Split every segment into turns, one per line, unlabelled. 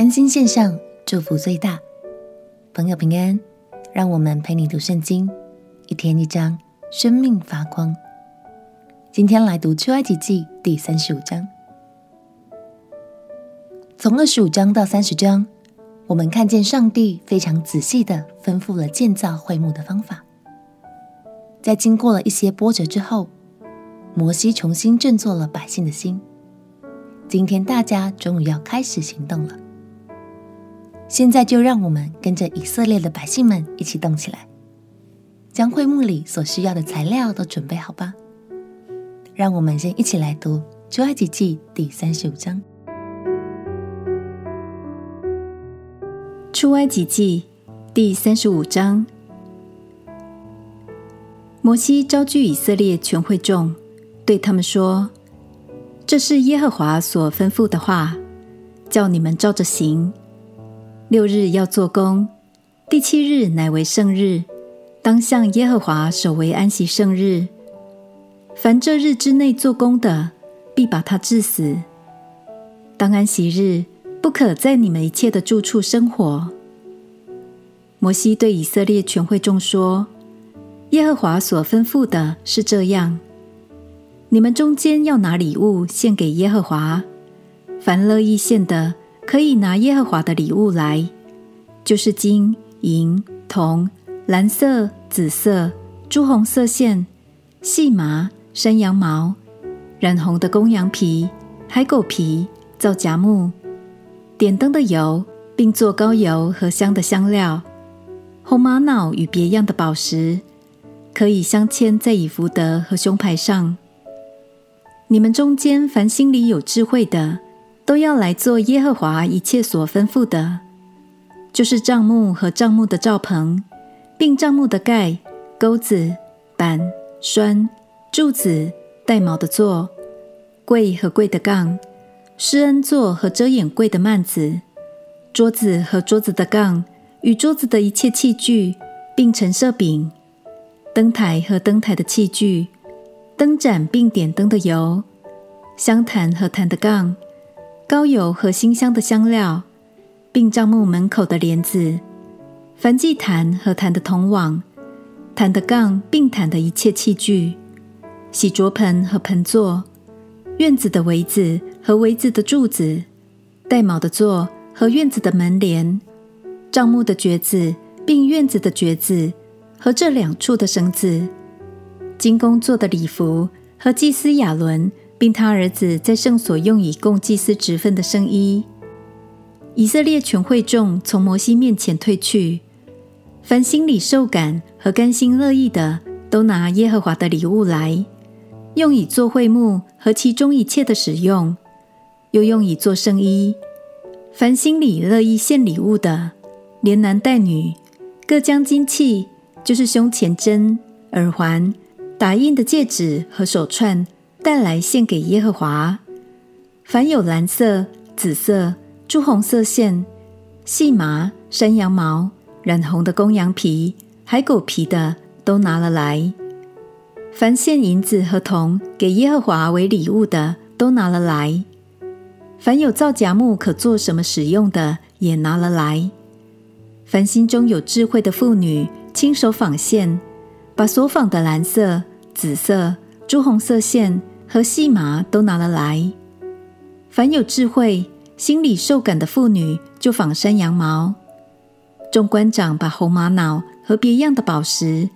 甘心献上，祝福最大。朋友平安，让我们陪你读圣经，一天一章，生命发光。今天来读出埃及记第三十五章。从二十五章到三十章，我们看见上帝非常仔细的吩咐了建造会幕的方法。在经过了一些波折之后，摩西重新振作了百姓的心。今天大家终于要开始行动了。现在就让我们跟着以色列的百姓们一起动起来，将会幕里所需要的材料都准备好吧。让我们先一起来读出埃及记第三十五章。
出埃及记第三十五章，摩西招聚以色列全会众，对他们说：“这是耶和华所吩咐的话，叫你们照着行。六日要做工，第七日乃为圣日，当向耶和华守为安息圣日。凡这日之内做工的，必把他治死。当安息日。”不可在你们一切的住处生活。摩西对以色列全会众说：“耶和华所吩咐的是这样：你们中间要拿礼物献给耶和华，凡乐意献的，可以拿耶和华的礼物来，就是金银铜、蓝色、紫色、朱红色线、细麻、山羊毛、染红的公羊皮、海狗皮、皂荚木。”点灯的油，并做膏油和香的香料，红玛瑙与别样的宝石，可以镶嵌在以弗得和胸牌上。你们中间凡心里有智慧的，都要来做耶和华一切所吩咐的，就是帐幕和帐幕的罩棚，并帐幕的盖、钩子、板、栓、柱子、带锚的座、柜和柜的杠。施恩座和遮掩柜的幔子，桌子和桌子的杠，与桌子的一切器具，并陈设饼，灯台和灯台的器具，灯盏并点灯的油，香坛和坛的杠，高油和馨香的香料，并帐幕门口的帘子，燔祭坛和坛的铜网，坛的杠并坛的一切器具，洗濯盆和盆座，院子的围子。和围子的柱子，带锚的座和院子的门帘，帐幕的橛子，并院子的橛子和这两处的绳子，金工做的礼服和祭司亚伦，并他儿子在圣所用以供祭司职分的圣衣。以色列全会众从摩西面前退去，凡心里受感和甘心乐意的，都拿耶和华的礼物来，用以做会幕和其中一切的使用。又用以做圣衣，凡心里乐意献礼物的，连男带女，各将金器，就是胸前针、耳环、打印的戒指和手串带来献给耶和华。凡有蓝色、紫色、朱红色线、细麻、山羊毛、染红的公羊皮、海狗皮的，都拿了来。凡献银子和铜给耶和华为礼物的，都拿了来。凡有皂荚木可做什么使用的，也拿了来。凡心中有智慧的妇女，亲手纺线，把所纺的蓝色、紫色、朱红色线和细麻都拿了来。凡有智慧、心里受感的妇女，就纺山羊毛。众官长把红玛瑙和别样的宝石，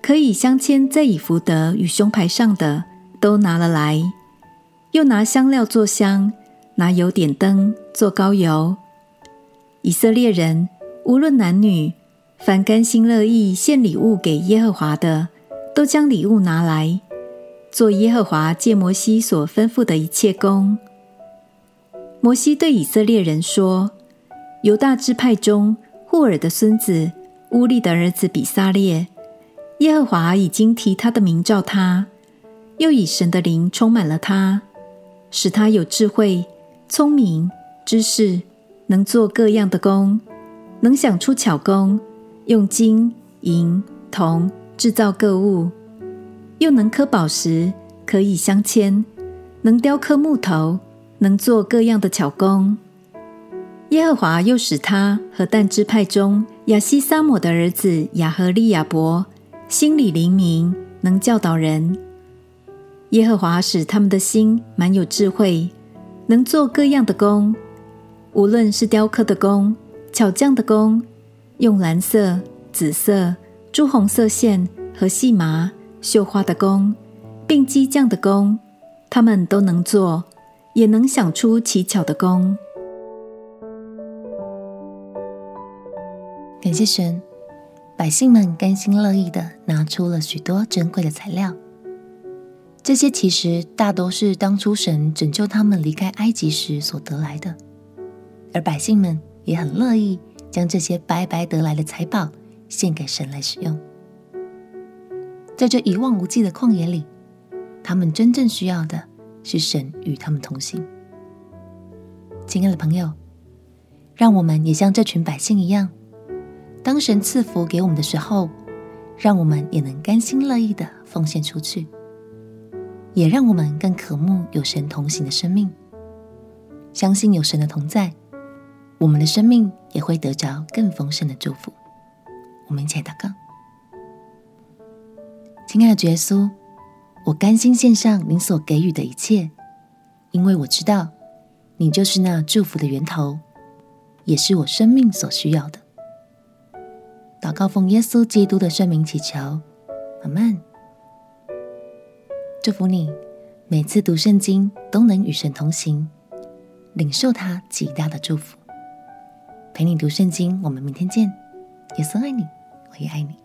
可以镶嵌在以弗得与胸牌上的，都拿了来，又拿香料做香。拿油点灯，做膏油。以色列人无论男女，凡甘心乐意献礼物给耶和华的，都将礼物拿来，做耶和华借摩西所吩咐的一切工。摩西对以色列人说：“犹大支派中户珥的孙子乌利的儿子比撒列，耶和华已经提他的名召他，又以神的灵充满了他，使他有智慧。”聪明、知识，能做各样的工，能想出巧工，用金银铜制造各物，又能刻宝石，可以镶嵌，能雕刻木头，能做各样的巧工。耶和华又使他和但支派中亚西撒抹的儿子亚和利亚伯心里灵明，能教导人。耶和华使他们的心满有智慧，能做各样的工，无论是雕刻的工、巧匠的工，用蓝色、紫色、朱红色线和细麻绣花的工，并机匠的工，他们都能做，也能想出奇巧的工。
感谢神，百姓们甘心乐意的拿出了许多珍贵的材料。这些其实大都是当初神拯救他们离开埃及时所得来的，而百姓们也很乐意将这些白白得来的财宝献给神来使用。在这一望无际的旷野里，他们真正需要的是神与他们同行。亲爱的朋友，让我们也像这群百姓一样，当神赐福给我们的时候，让我们也能甘心乐意地奉献出去。也让我们更渴慕有神同行的生命，相信有神的同在，我们的生命也会得着更丰盛的祝福。我们一起来祷告：亲爱的耶稣，我甘心献上您所给予的一切，因为我知道你就是那祝福的源头，也是我生命所需要的。祷告奉耶稣基督的圣名祈求，阿门。祝福你，每次读圣经都能与神同行，领受他极大的祝福。陪你读圣经，我们明天见。耶稣爱你，我也爱你。